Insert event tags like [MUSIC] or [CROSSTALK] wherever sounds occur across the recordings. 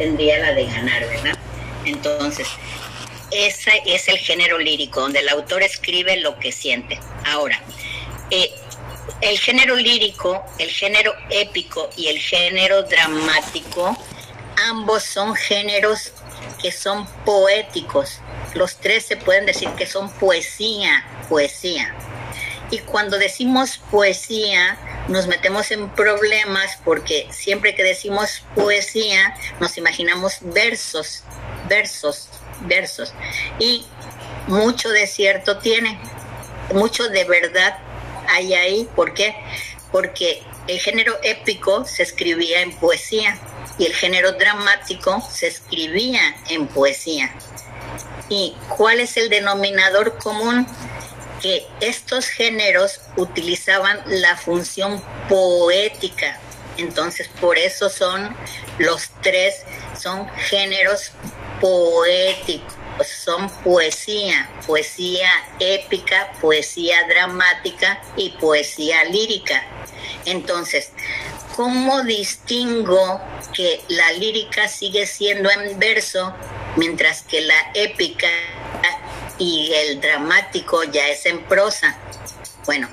tendría la de ganar, ¿verdad? Entonces, ese es el género lírico, donde el autor escribe lo que siente. Ahora, eh, el género lírico, el género épico y el género dramático, ambos son géneros que son poéticos. Los tres se pueden decir que son poesía, poesía. Y cuando decimos poesía, nos metemos en problemas porque siempre que decimos poesía, nos imaginamos versos, versos, versos. Y mucho de cierto tiene, mucho de verdad hay ahí. ¿Por qué? Porque el género épico se escribía en poesía y el género dramático se escribía en poesía. ¿Y cuál es el denominador común? Que estos géneros utilizaban la función poética. Entonces, por eso son los tres, son géneros poéticos, son poesía, poesía épica, poesía dramática y poesía lírica. Entonces, ¿cómo distingo que la lírica sigue siendo en verso mientras que la épica y el dramático ya es en prosa? Bueno,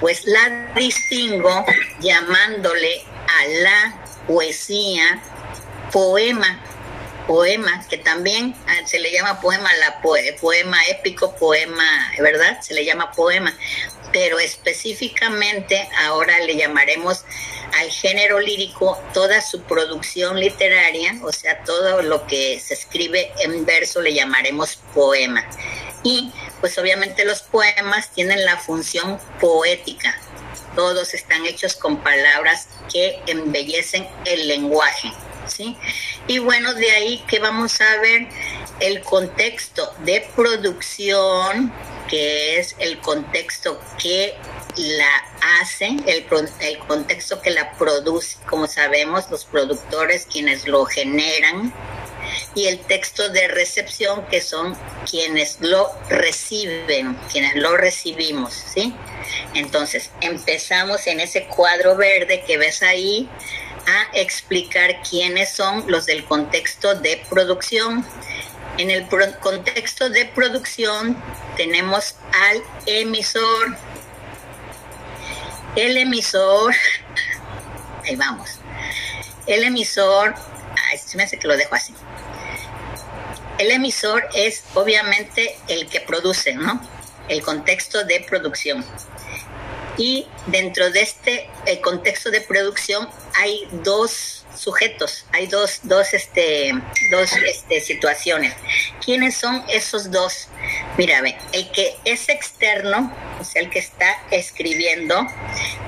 pues la distingo llamándole a la poesía poema poema, que también ah, se le llama poema, la poema épico, poema, ¿verdad? Se le llama poema, pero específicamente ahora le llamaremos al género lírico toda su producción literaria, o sea, todo lo que se escribe en verso le llamaremos poema. Y pues obviamente los poemas tienen la función poética, todos están hechos con palabras que embellecen el lenguaje. Y bueno, de ahí que vamos a ver el contexto de producción, que es el contexto que la hace, el, el contexto que la produce, como sabemos, los productores quienes lo generan, y el texto de recepción, que son quienes lo reciben, quienes lo recibimos, ¿sí? Entonces, empezamos en ese cuadro verde que ves ahí, a explicar quiénes son los del contexto de producción. En el contexto de producción tenemos al emisor. El emisor, [LAUGHS] ahí vamos. El emisor, ay, se me hace que lo dejo así. El emisor es obviamente el que produce, ¿no? El contexto de producción. Y dentro de este contexto de producción hay dos sujetos, hay dos, dos, este, dos este, situaciones. ¿Quiénes son esos dos? Mira, ve, el que es externo, o sea, el que está escribiendo,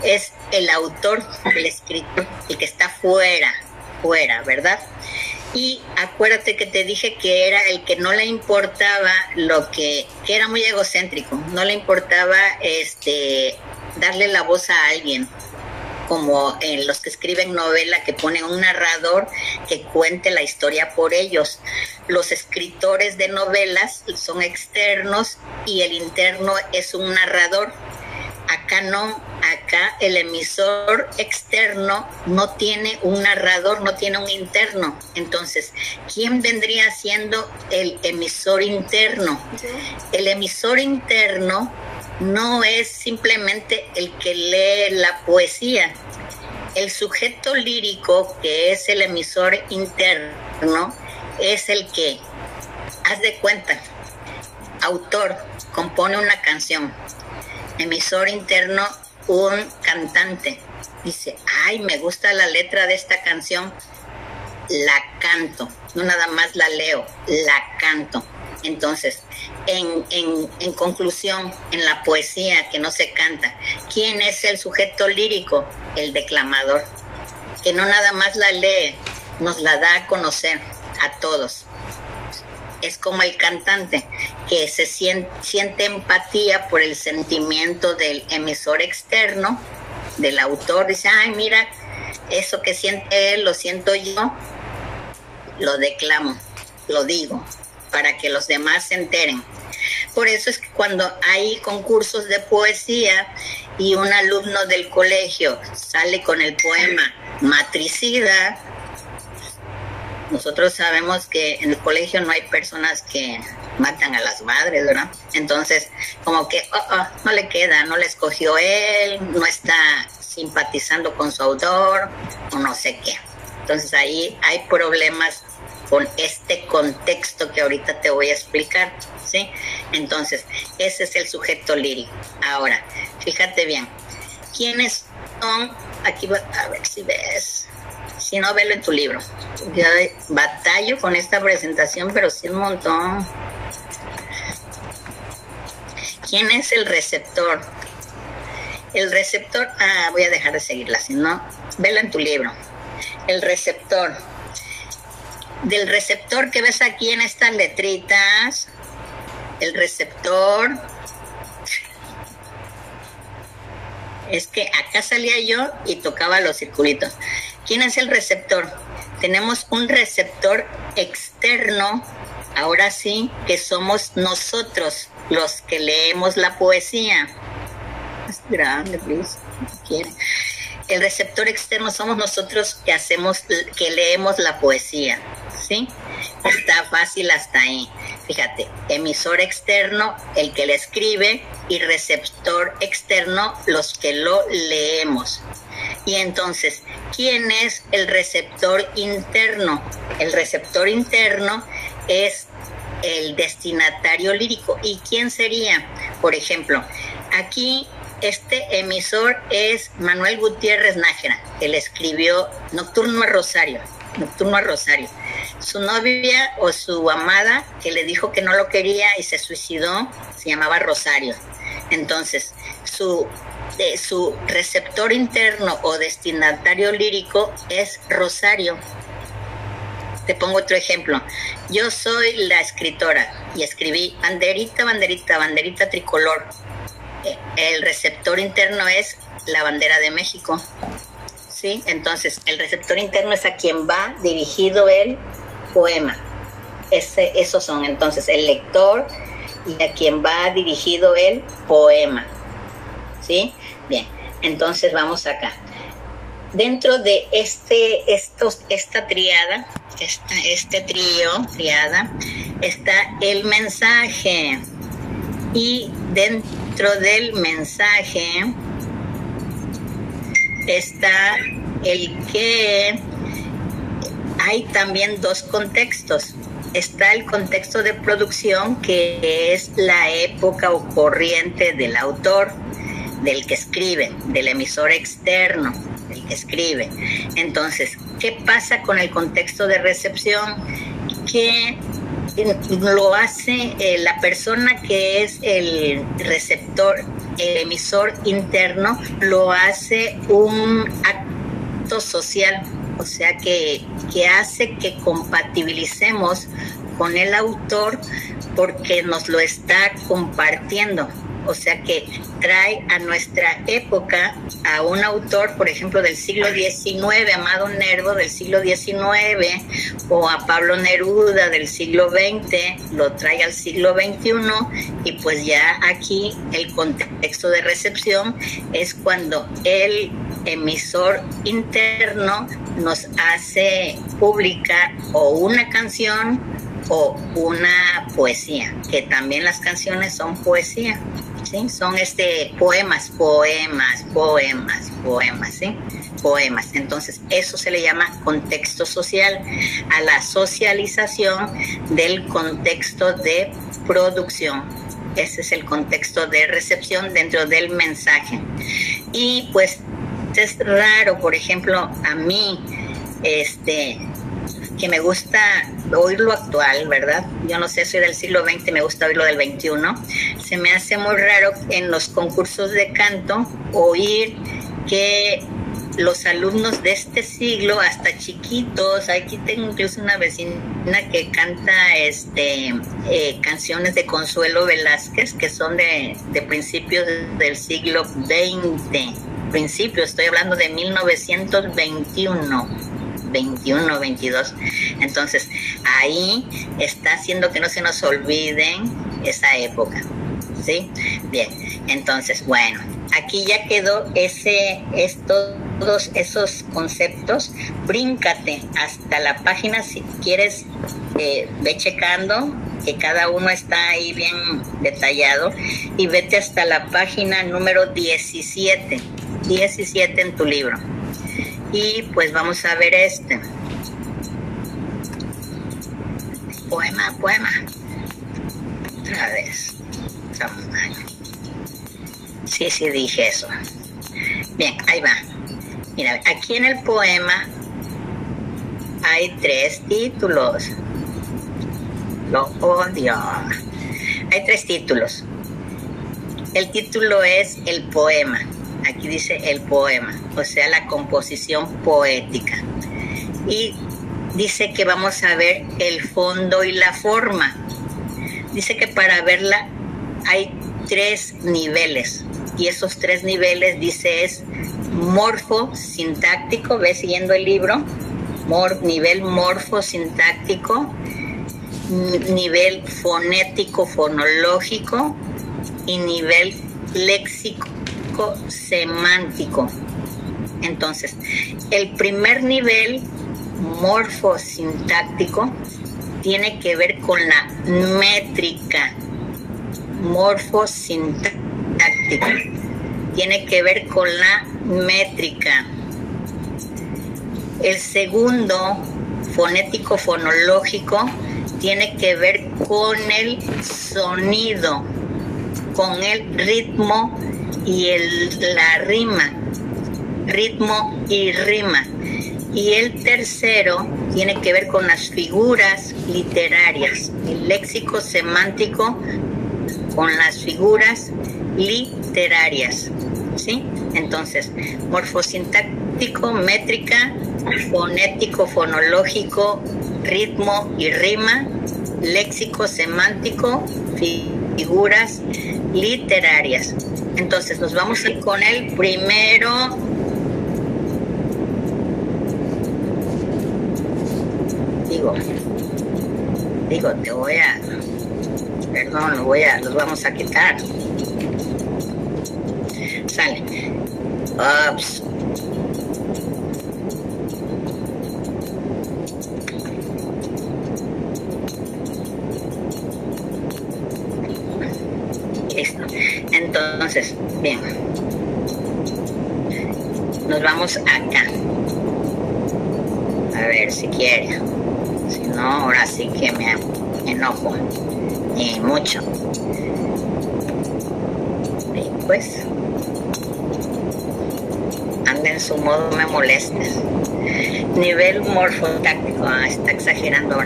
es el autor, el escritor, el que está fuera, fuera, ¿verdad? Y acuérdate que te dije que era el que no le importaba lo que, que era muy egocéntrico, no le importaba este darle la voz a alguien, como en los que escriben novela, que ponen un narrador que cuente la historia por ellos. Los escritores de novelas son externos y el interno es un narrador. Acá no, acá el emisor externo no tiene un narrador, no tiene un interno. Entonces, ¿quién vendría siendo el emisor interno? El emisor interno no es simplemente el que lee la poesía. El sujeto lírico, que es el emisor interno, es el que, haz de cuenta, autor, compone una canción, emisor interno, un cantante, dice, ay, me gusta la letra de esta canción, la canto, no nada más la leo, la canto. Entonces, en, conclusión, en la poesía que no se canta, ¿quién es el sujeto lírico? El declamador, que no nada más la lee, nos la da a conocer a todos. Es como el cantante que se siente, siente empatía por el sentimiento del emisor externo, del autor, dice, ay, mira, eso que siente él, lo siento yo, lo declamo, lo digo para que los demás se enteren. Por eso es que cuando hay concursos de poesía y un alumno del colegio sale con el poema Matricida, nosotros sabemos que en el colegio no hay personas que matan a las madres, ¿verdad? Entonces, como que oh, oh, no le queda, no le escogió él, no está simpatizando con su autor o no sé qué. Entonces ahí hay problemas con este contexto que ahorita te voy a explicar, ¿sí? Entonces, ese es el sujeto lírico. Ahora, fíjate bien, ¿quiénes son? Aquí a ver si ves. Si no, velo en tu libro. Yo batallo con esta presentación, pero sí un montón. ¿Quién es el receptor? El receptor, ah, voy a dejar de seguirla, si no, vela en tu libro. El receptor del receptor que ves aquí en estas letritas, el receptor, es que acá salía yo y tocaba los circulitos. ¿Quién es el receptor? Tenemos un receptor externo, ahora sí, que somos nosotros los que leemos la poesía. Es grande, please. El receptor externo somos nosotros que hacemos, que leemos la poesía. ¿sí? Está fácil hasta ahí. Fíjate, emisor externo, el que le escribe, y receptor externo, los que lo leemos. Y entonces, ¿quién es el receptor interno? El receptor interno es el destinatario lírico. ¿Y quién sería? Por ejemplo, aquí este emisor es Manuel Gutiérrez Nájera. Él escribió Nocturno a Rosario. Nocturno a Rosario su novia o su amada que le dijo que no lo quería y se suicidó, se llamaba Rosario. Entonces, su, su receptor interno o destinatario lírico es Rosario. Te pongo otro ejemplo. Yo soy la escritora y escribí banderita, banderita, banderita tricolor. El receptor interno es la bandera de México. ¿Sí? Entonces, el receptor interno es a quien va dirigido el poema. Ese, esos son entonces el lector y a quien va dirigido el poema. ¿Sí? Bien, entonces vamos acá. Dentro de este, estos, esta triada, este trío, triada, está el mensaje. Y dentro del mensaje está el que hay también dos contextos. Está el contexto de producción, que es la época o corriente del autor, del que escribe, del emisor externo, del que escribe. Entonces, ¿qué pasa con el contexto de recepción? Que lo hace eh, la persona que es el receptor, el emisor interno, lo hace un acto social o sea que, que hace que compatibilicemos con el autor porque nos lo está compartiendo. O sea que trae a nuestra época a un autor, por ejemplo, del siglo XIX, Amado Nervo del siglo XIX, o a Pablo Neruda del siglo XX, lo trae al siglo XXI, y pues ya aquí el contexto de recepción es cuando el emisor interno nos hace pública o una canción o una poesía, que también las canciones son poesía, Son este poemas, poemas, poemas, poemas, ¿sí? Poemas. Entonces, eso se le llama contexto social, a la socialización del contexto de producción. Ese es el contexto de recepción dentro del mensaje. Y pues es raro, por ejemplo, a mí, este, que me gusta oír lo actual, ¿verdad? Yo no sé, soy del siglo XX, me gusta oír lo del XXI. Se me hace muy raro en los concursos de canto oír que los alumnos de este siglo, hasta chiquitos, aquí tengo incluso una vecina que canta este eh, canciones de Consuelo Velázquez, que son de, de principios del siglo XX principio, estoy hablando de 1921. 21, 22. Entonces, ahí está haciendo que no se nos olviden esa época. ¿Sí? Bien, entonces, bueno, aquí ya quedó ese, estos todos esos conceptos, bríncate hasta la página si quieres, eh, ve checando que cada uno está ahí bien detallado y vete hasta la página número 17, 17 en tu libro. Y pues vamos a ver este. Poema, poema. Otra vez. Sí, sí, dije eso. Bien, ahí va. Mira, aquí en el poema hay tres títulos. Lo odio. Hay tres títulos. El título es el poema. Aquí dice el poema, o sea, la composición poética. Y dice que vamos a ver el fondo y la forma. Dice que para verla hay tres niveles y esos tres niveles dice es morfo sintáctico, ve siguiendo el libro, nivel morfo sintáctico, nivel fonético fonológico y nivel léxico semántico. Entonces, el primer nivel morfo sintáctico tiene que ver con la métrica morfosintáctica tiene que ver con la métrica. El segundo, fonético fonológico, tiene que ver con el sonido, con el ritmo y el, la rima, ritmo y rima. Y el tercero tiene que ver con las figuras literarias, el léxico semántico con las figuras literarias. ¿Sí? Entonces, morfosintáctico, métrica, fonético, fonológico, ritmo y rima, léxico, semántico, figuras literarias. Entonces, nos vamos a ir con el primero. Digo, digo, te voy a, perdón, lo voy a, los vamos a quitar sale. Ups. Listo. Entonces, bien. Nos vamos acá. A ver si quiere. Si no, ahora sí que me enojo. Y mucho. Y pues en su modo me molestes. Nivel morfotáctico, ah, está exagerando.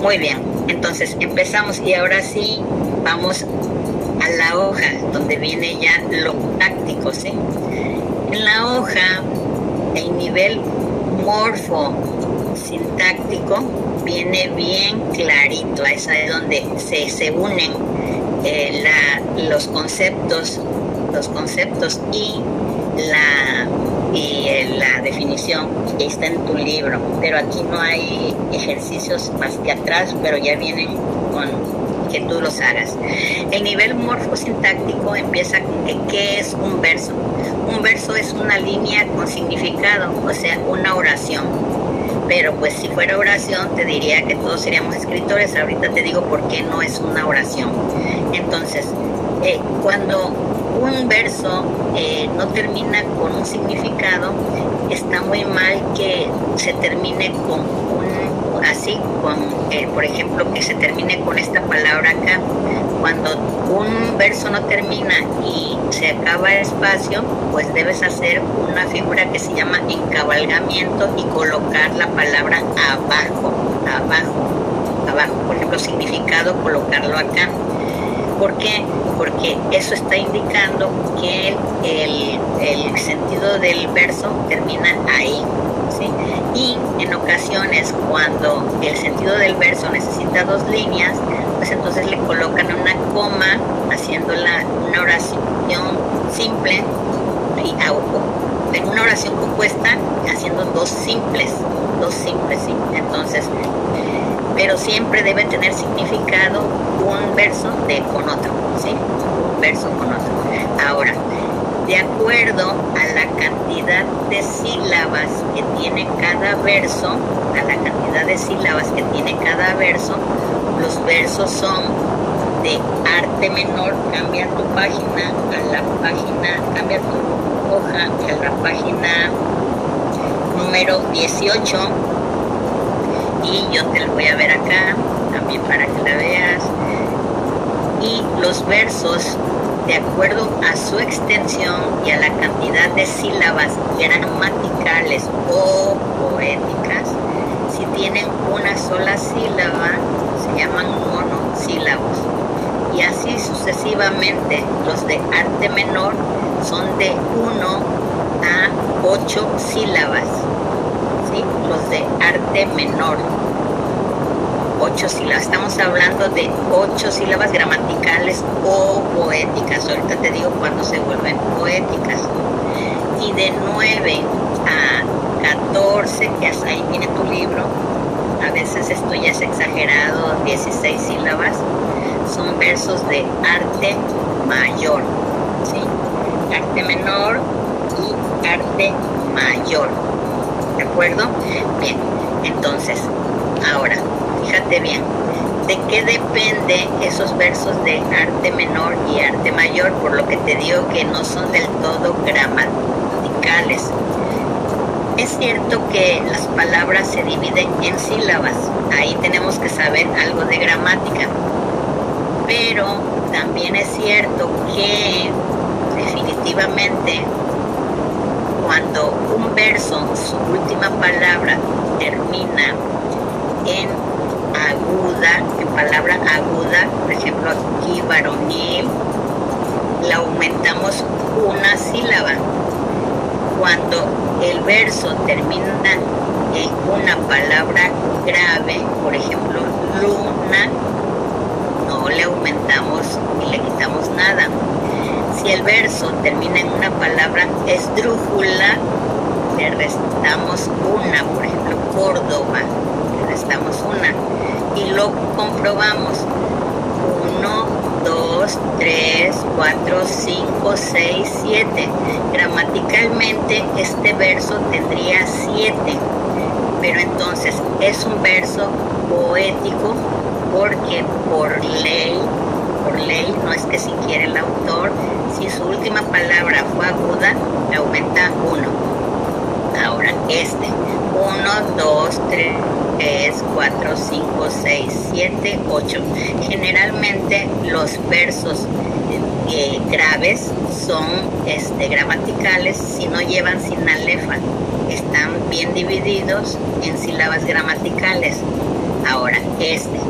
Muy bien, entonces empezamos y ahora sí vamos la hoja donde viene ya lo táctico, ¿sí? En la hoja, el nivel morfo sintáctico viene bien clarito, es donde se, se unen eh, los conceptos, los conceptos y la y la definición está en tu libro, pero aquí no hay ejercicios más que atrás, pero ya vienen con que tú los hagas. El nivel morfosintáctico empieza con que qué es un verso. Un verso es una línea con significado, o sea, una oración. Pero pues si fuera oración te diría que todos seríamos escritores. Ahorita te digo por qué no es una oración. Entonces, eh, cuando un verso eh, no termina con un significado, está muy mal que se termine con así, eh, por ejemplo, que se termine con esta palabra acá. Cuando un verso no termina y se acaba el espacio, pues debes hacer una figura que se llama encabalgamiento y colocar la palabra abajo, abajo, abajo. Por ejemplo, significado, colocarlo acá. ¿Por qué? Porque eso está indicando que el, sentido del verso termina ahí. ¿sí? Y en ocasiones cuando el sentido del verso necesita dos líneas, pues entonces le colocan una coma haciendo una oración simple y en una oración compuesta haciendo dos simples, dos simples, ¿sí? Entonces, pero siempre debe tener significado un verso de con otro, ¿sí? Un verso con otro. Ahora, de acuerdo a la cantidad de sílabas que tiene cada verso, a la cantidad de sílabas que tiene cada verso, los versos son de arte menor, cambia tu página a la página, cambia tu hoja a la página número 18 y yo te lo voy a ver acá también para que la veas. Y los versos de acuerdo a su extensión y a la cantidad de sílabas gramaticales o poéticas si tienen una sola sílaba se llaman monosílabos y así sucesivamente los de arte menor son de 1 a 8 sílabas ¿sí? los de arte menor ocho sílabas. Estamos hablando de ocho sílabas gramaticales o poéticas. Ahorita te digo cuándo se vuelven poéticas. Y de 9 a 14, que hasta ahí viene tu libro, a veces esto ya es exagerado, 16 sílabas, son versos de arte mayor. ¿sí? Arte menor y arte mayor. ¿De acuerdo? Bien, entonces, ahora, bien, ¿de qué depende esos versos de arte menor y arte mayor? Por lo que te digo que no son del todo gramaticales. Es cierto que las palabras se dividen en sílabas, ahí tenemos que saber algo de gramática, pero también es cierto que definitivamente cuando un verso, su última palabra termina en aguda, en palabra aguda, por ejemplo aquí varonil, la aumentamos una sílaba. Cuando el verso termina en una palabra grave, por ejemplo luna, no le aumentamos ni le quitamos nada. Si el verso termina en una palabra esdrújula, le restamos una, por ejemplo Córdoba, le restamos una y lo comprobamos. 1, 2, 3, 4, 5, 6, 7. Gramaticalmente este verso tendría 7, pero entonces es un verso poético porque por ley, por ley, no es que si quiere el autor, si su última palabra fue aguda, le aumenta 1. Ahora este, 1, 2, 3. 3, 4, 5, 6, 7, 8. Generalmente los versos eh, graves son este, gramaticales si no llevan sinalefa. Están bien divididos en sílabas gramaticales. Ahora, este.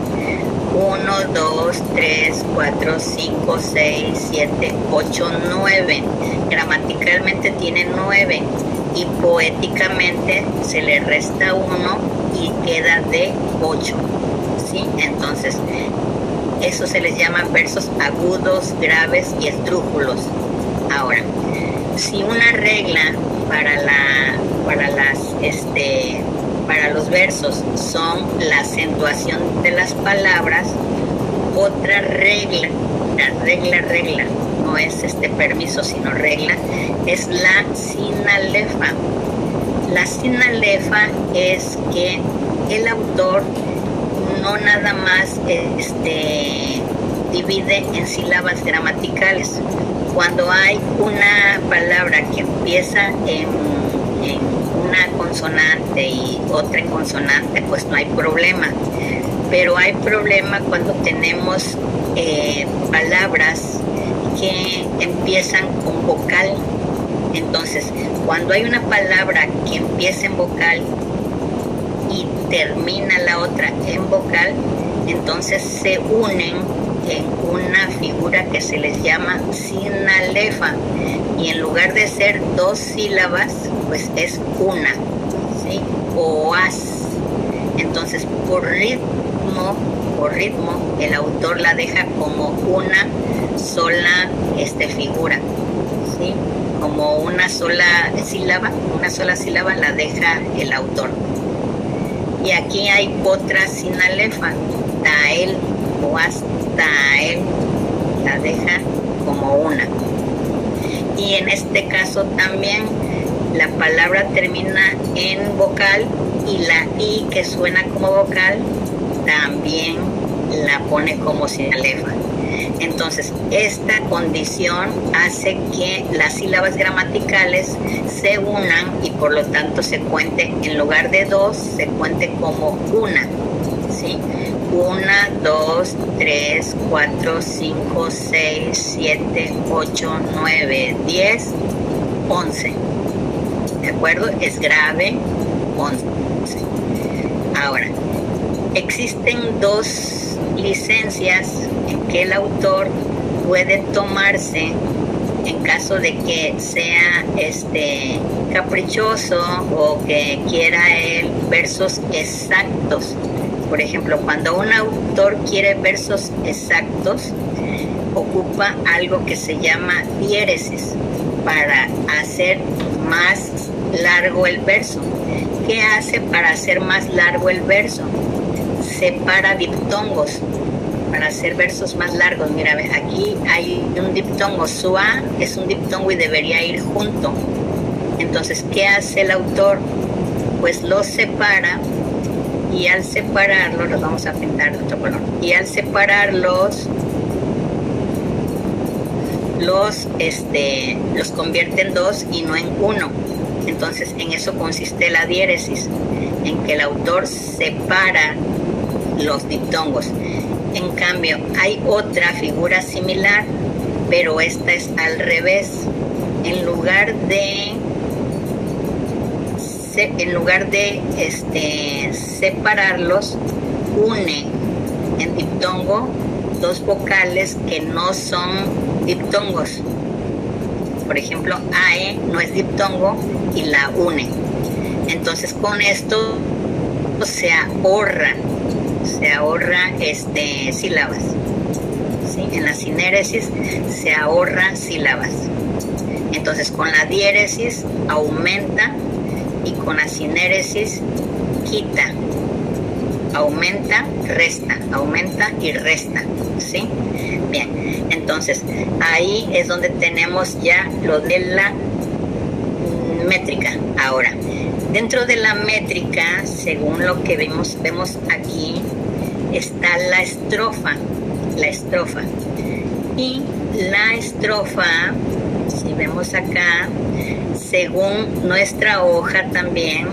1, 2, 3, 4, 5, 6, 7, 8, 9. Gramaticalmente tiene 9 y poéticamente se le resta 1 y queda de 8. ¿sí? Entonces, eso se les llama versos agudos, graves y estrújulos. Ahora, si una regla para la para las este para los versos son la acentuación de las palabras, otra regla, la regla regla, no es este permiso sino regla, es la sinalefa. La sinalefa es que el autor no nada más este, divide en sílabas gramaticales. Cuando hay una palabra que empieza en, una consonante y otra en consonante, pues no hay problema. Pero hay problema cuando tenemos eh, palabras que empiezan con vocal entonces, cuando hay una palabra que empieza en vocal y termina la otra en vocal, entonces se unen en una figura que se les llama sinalefa y en lugar de ser dos sílabas, pues es una, ¿sí? O as. Entonces, por ritmo, por ritmo, el autor la deja como una sola este, figura, ¿sí? Como una sola sílaba, una sola sílaba la deja el autor. Y aquí hay otra sinalefa, tael o hasta la deja como una. y en este caso también la palabra termina en vocal y la I que suena como vocal también la pone como sinalefa. Entonces, esta condición hace que las sílabas gramaticales se unan y por lo tanto se cuente, en lugar de dos, se cuente como una. ¿sí? Una, dos, tres, cuatro, cinco, seis, siete, ocho, nueve, diez, once. ¿De acuerdo? Es grave, once. Ahora, existen dos licencias en que el autor puede tomarse en caso de que sea este caprichoso o que quiera él versos exactos. Por ejemplo, cuando un autor quiere versos exactos, ocupa algo que se llama diéresis para hacer más largo el verso. ¿Qué hace para hacer más largo el verso? Separa diptongos para hacer versos más largos. Mira, aquí hay un diptongo. Su es un diptongo y debería ir junto. Entonces, ¿qué hace el autor? Pues los separa y al separarlos, los vamos a pintar de otro color. Y al separarlos, los, este, los convierte en dos y no en uno. Entonces, en eso consiste la diéresis, en que el autor separa los diptongos. En cambio, hay otra figura similar, pero esta es al revés. En lugar de en lugar de este, separarlos, une en diptongo dos vocales que no son diptongos. Por ejemplo, AE no es diptongo y la une. Entonces con esto se ahorra se ahorra este, sílabas. En la sinéresis se ahorra sílabas. Entonces con la diéresis aumenta y con la sinéresis quita. Aumenta, resta, aumenta y resta. ¿Sí? Bien, entonces ahí es donde tenemos ya lo de la métrica. Ahora, dentro de la métrica, según lo que vemos, vemos aquí, está la estrofa, la estrofa. Y la estrofa, si vemos acá, según nuestra hoja también,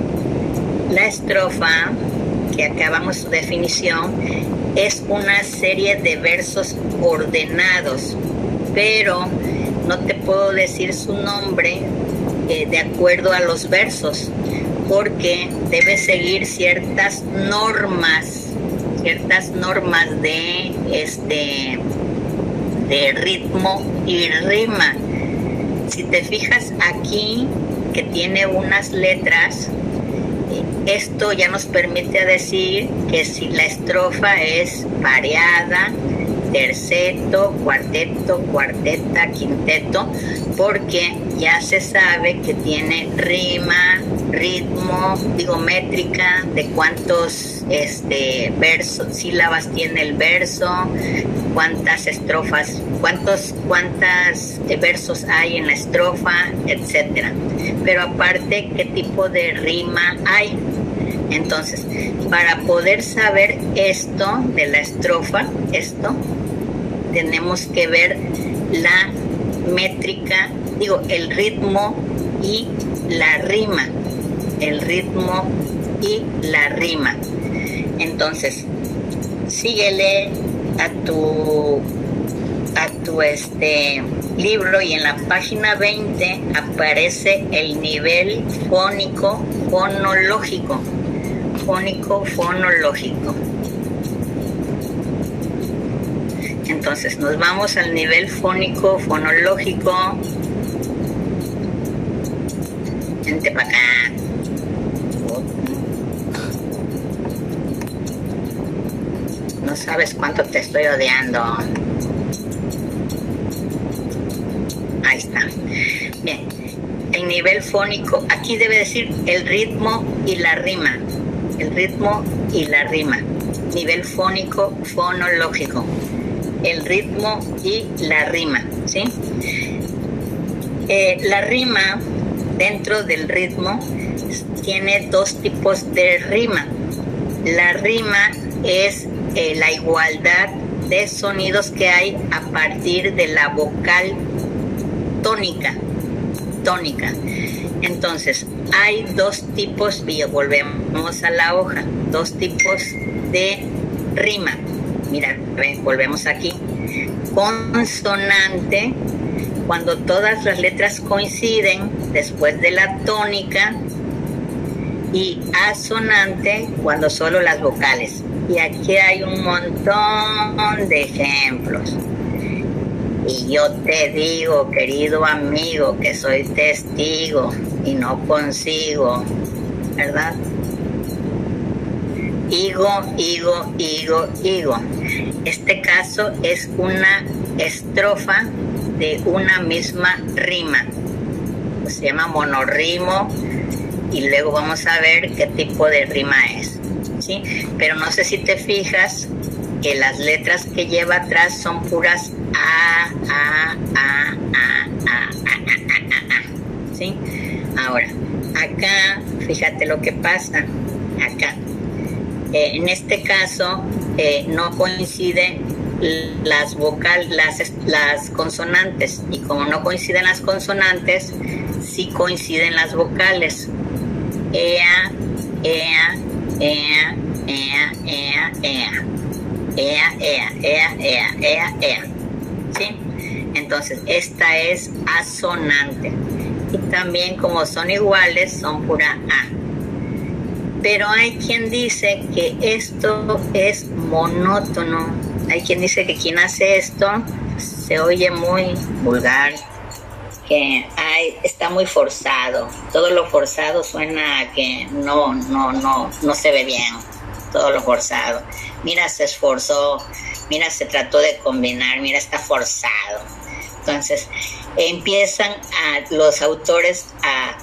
la estrofa, que acabamos su definición, es una serie de versos ordenados, pero no te puedo decir su nombre eh, de acuerdo a los versos, porque debe seguir ciertas normas ciertas normas de este de ritmo y rima. Si te fijas aquí que tiene unas letras, esto ya nos permite decir que si la estrofa es variada, terceto, cuarteto, cuarteta, quinteto, porque ya se sabe que tiene rima, ritmo, digo métrica, de cuántos este versos, sílabas tiene el verso, cuántas estrofas, cuántos cuántas versos hay en la estrofa, etcétera. Pero aparte qué tipo de rima hay. Entonces, para poder saber esto de la estrofa, esto tenemos que ver la métrica, digo, el ritmo y la rima. El ritmo y la rima. Entonces, síguele a tu a tu este libro y en la página 20 aparece el nivel fónico fonológico. Fónico fonológico. Entonces nos vamos al nivel fónico, fonológico. Vente para. Sabes cuánto te estoy odiando. Ahí está. Bien. El nivel fónico, aquí debe decir el ritmo y la rima. El ritmo y la rima. Nivel fónico, fonológico el ritmo y la rima, ¿sí? Eh, la rima dentro del ritmo tiene dos tipos de rima. La rima es eh, la igualdad de sonidos que hay a partir de la vocal tónica. Tónica. Entonces, hay dos tipos, volvemos a la hoja, dos tipos de rima. Mira, volvemos aquí. Consonante, cuando todas las letras coinciden después de la tónica. Y asonante, cuando solo las vocales. Y aquí hay un montón de ejemplos. Y yo te digo, querido amigo, que soy testigo y no consigo, ¿verdad? Higo, higo, higo, higo. Este caso es una estrofa de una misma rima. Se llama monorrimo y luego vamos a ver qué tipo de rima es. Pero no sé si te fijas que las letras que lleva atrás son puras A, A, A, A, A, A, A, ¿sí? Ahora, acá, fíjate lo que pasa, acá. en este caso, no coinciden las vocales, las, las consonantes, y como no coinciden las consonantes, sí coinciden las vocales. Ea, ea, ea, ea, ea, ea. Ea, ea, ea, ea, ea, ea. ¿Sí? Entonces, esta es asonante. Y también como son iguales, son pura A. Pero hay quien dice que esto es monótono. Hay quien dice que quien hace esto se oye muy vulgar, que hay, está muy forzado. Todo lo forzado suena a que no, no, no, no se ve bien. Todo lo forzado mira, se esforzó, mira, se trató de combinar, mira, está forzado. Entonces, empiezan a, los autores a,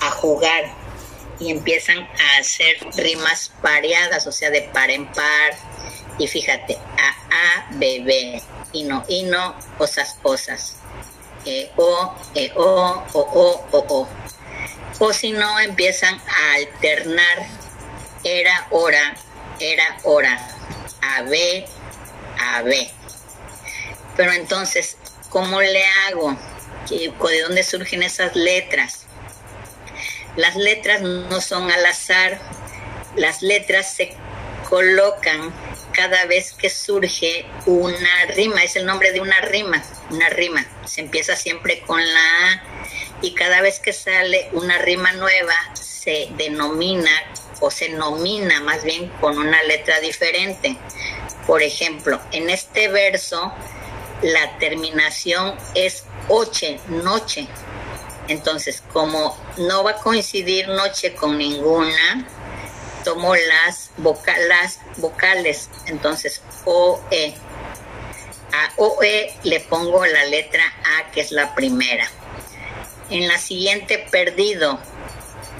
a, jugar y empiezan a hacer rimas pareadas, o sea, de par en par. Y fíjate, a, a, B, B, y no, y no, cosas, cosas. E, o, e, o, o, o, o, o. O si no, empiezan a alternar era, hora, era hora. A, B, A, B. Pero entonces, ¿cómo le hago? ¿De dónde surgen esas letras? Las letras no son al azar. Las letras se colocan cada vez que surge una rima, es el nombre de una rima, una rima. Se empieza siempre con la A y cada vez que sale una rima nueva se denomina o se nomina más bien con una letra diferente. Por ejemplo, en este verso la terminación es oche, noche. Entonces, como no va a coincidir noche con ninguna, tomo las, las vocales. Entonces, OE. A OE le pongo la letra A, que es la primera. En la siguiente, perdido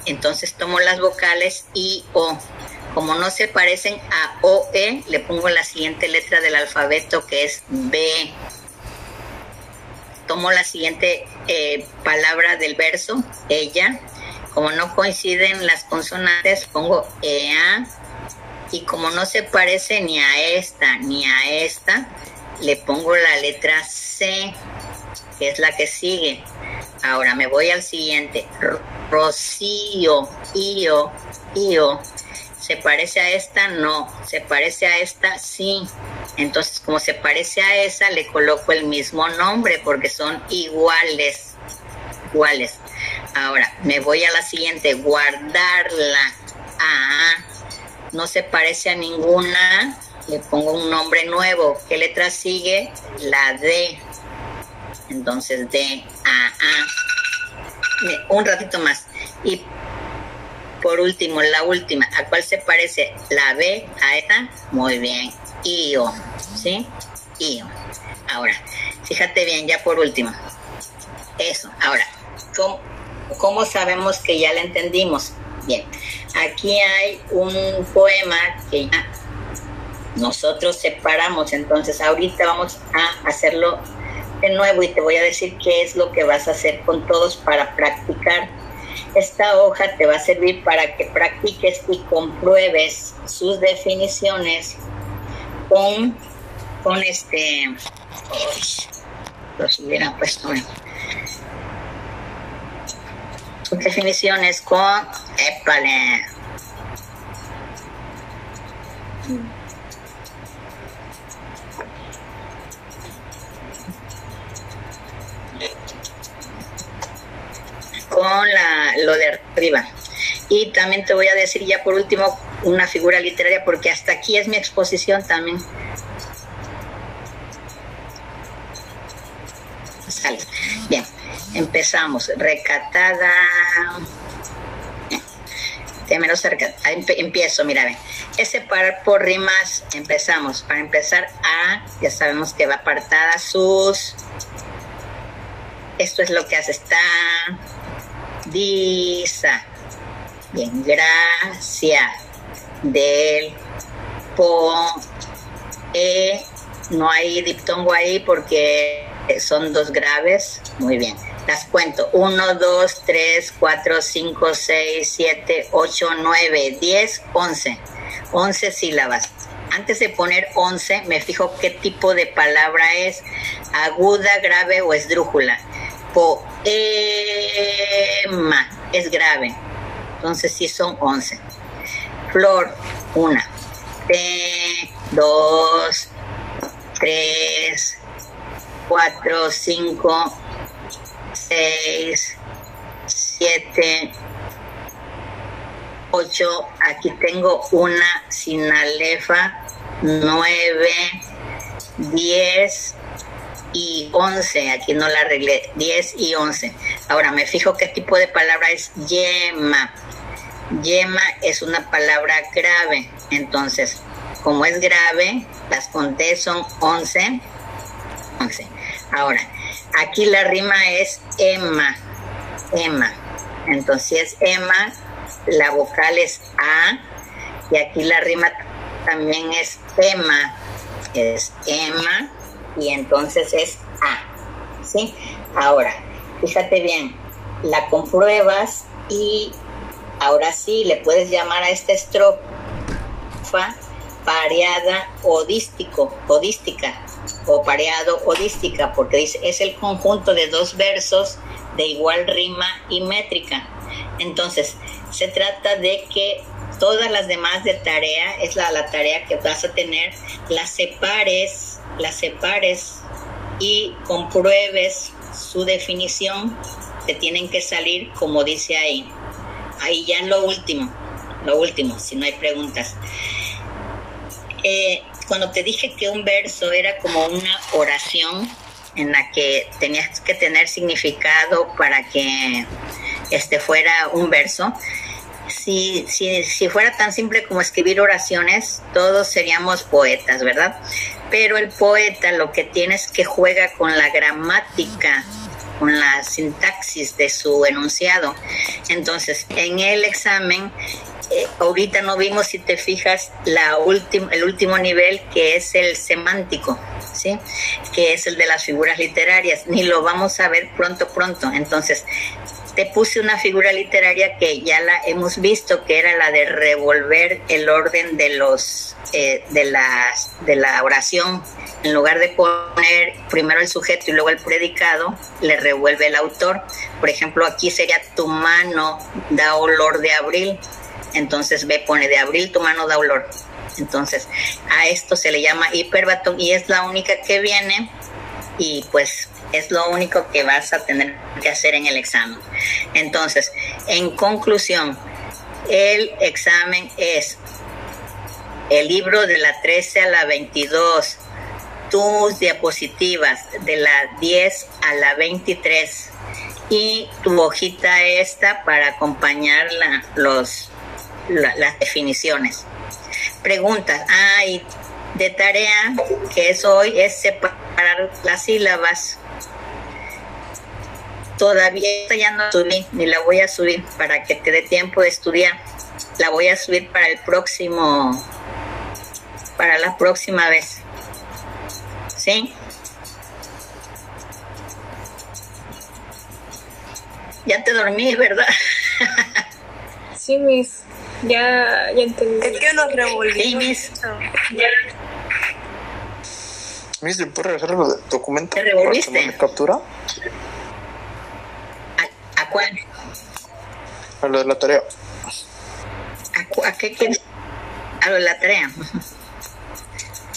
entonces tomo las vocales I, O. Como no se parecen a O, E, le pongo la siguiente letra del alfabeto que es B. Tomo la siguiente eh, palabra del verso, ella. Como no coinciden las consonantes, pongo EA. Y como no se parece ni a esta ni a esta, le pongo la letra C, que es la que sigue. Ahora me voy al siguiente. Rocío, Io, Io. ¿Se parece a esta? No. ¿Se parece a esta? Sí. Entonces, como se parece a esa, le coloco el mismo nombre porque son iguales. Iguales. Ahora, me voy a la siguiente. Guardarla. Ah, no se parece a ninguna. Le pongo un nombre nuevo. ¿Qué letra sigue? La D. Entonces, D, A, A un ratito más. Y por último, la última, ¿a cuál se parece? La B a esta. Muy bien. IO, ¿sí? IO. Ahora, fíjate bien, ya por último. Eso. Ahora, ¿cómo, sabemos que ya la entendimos? Bien, aquí hay un poema que ya nosotros separamos, entonces ahorita vamos a hacerlo de nuevo y te voy a decir qué es lo que vas a hacer con todos para practicar. Esta hoja te va a servir para que practiques y compruebes sus definiciones con, con este... los hubiera puesto sus definiciones con... Épale. con la, lo de arriba. Y también te voy a decir ya por último una figura literaria, porque hasta aquí es mi exposición también. Bien, empezamos. Recatada. Menos cerca. Empiezo, mira, Es separar por rimas. Empezamos. Para empezar, A, ya sabemos que va apartada sus. Esto es lo que hace. Está Disa. Bien, gracias. Del, po, e. No hay diptongo ahí porque son dos graves. Muy bien. Las cuento. 1, 2, 3, 4, 5, 6, 7, 8, 9, 10, 11. 11 sílabas. Antes de poner 11, me fijo qué tipo de palabra es. Aguda, grave o esdrújula. Po, Emma es grave. Entonces sí son 11. Flor, una. T, dos, tres, cuatro, cinco, seis, siete, ocho. Aquí tengo una sinalefa. Nueve, diez, y 11, aquí no la arreglé, 10 y 11. Ahora me fijo qué tipo de palabra es yema. Yema es una palabra grave, entonces, como es grave, las conté son 11. 11. Ahora, aquí la rima es ema, ema. Entonces, ema, la vocal es A, y aquí la rima también es ema, es ema y entonces es A. ¿Sí? Ahora, fíjate bien, la compruebas y ahora sí le puedes llamar a esta estrofa pareada odístico, odística o pareado odística, porque dice es el conjunto de dos versos de igual rima y métrica. Entonces, se trata de que todas las demás de tarea, es la, la tarea que vas a tener, las separes las separes y compruebes su definición, te tienen que salir como dice ahí. Ahí ya en lo último, lo último, si no hay preguntas. Eh, cuando te dije que un verso era como una oración en la que tenías que tener significado para que este fuera un verso, si, si, si fuera tan simple como escribir oraciones, todos seríamos poetas, ¿verdad? Pero el poeta lo que tiene es que juega con la gramática, con la sintaxis de su enunciado. Entonces, en el examen, eh, ahorita no vimos, si te fijas, la el último nivel que es el semántico, ¿sí? Que es el de las figuras literarias, ni lo vamos a ver pronto, pronto. Entonces, te puse una figura literaria que ya la hemos visto, que era la de revolver el orden de los eh, de las de la oración. En lugar de poner primero el sujeto y luego el predicado, le revuelve el autor. Por ejemplo, aquí sería tu mano da olor de abril. Entonces ve, pone de abril tu mano da olor. Entonces, a esto se le llama hiperbatón y es la única que viene y pues es lo único que vas a tener que hacer en el examen. Entonces, en conclusión, el examen es el libro de la 13 a la 22, tus diapositivas de la 10 a la 23 y tu hojita esta para acompañar los, la, las definiciones. Preguntas. Ay, de tarea que es hoy es separar las sílabas. Todavía esta ya no subí, ni la voy a subir para que te dé tiempo de estudiar. La voy a subir para el próximo, para la próxima vez. ¿Sí? Ya te dormí, ¿verdad? [LAUGHS] sí, Miss. Ya, ya entendí. Es que nos revolvimos. Sí, Miss. Miss, ¿le puedo regresar el documento? ¿Te revolviste? captura? ¿A, a cuál? A lo de la tarea. ¿A, cu- a qué quieres? A lo de la tarea.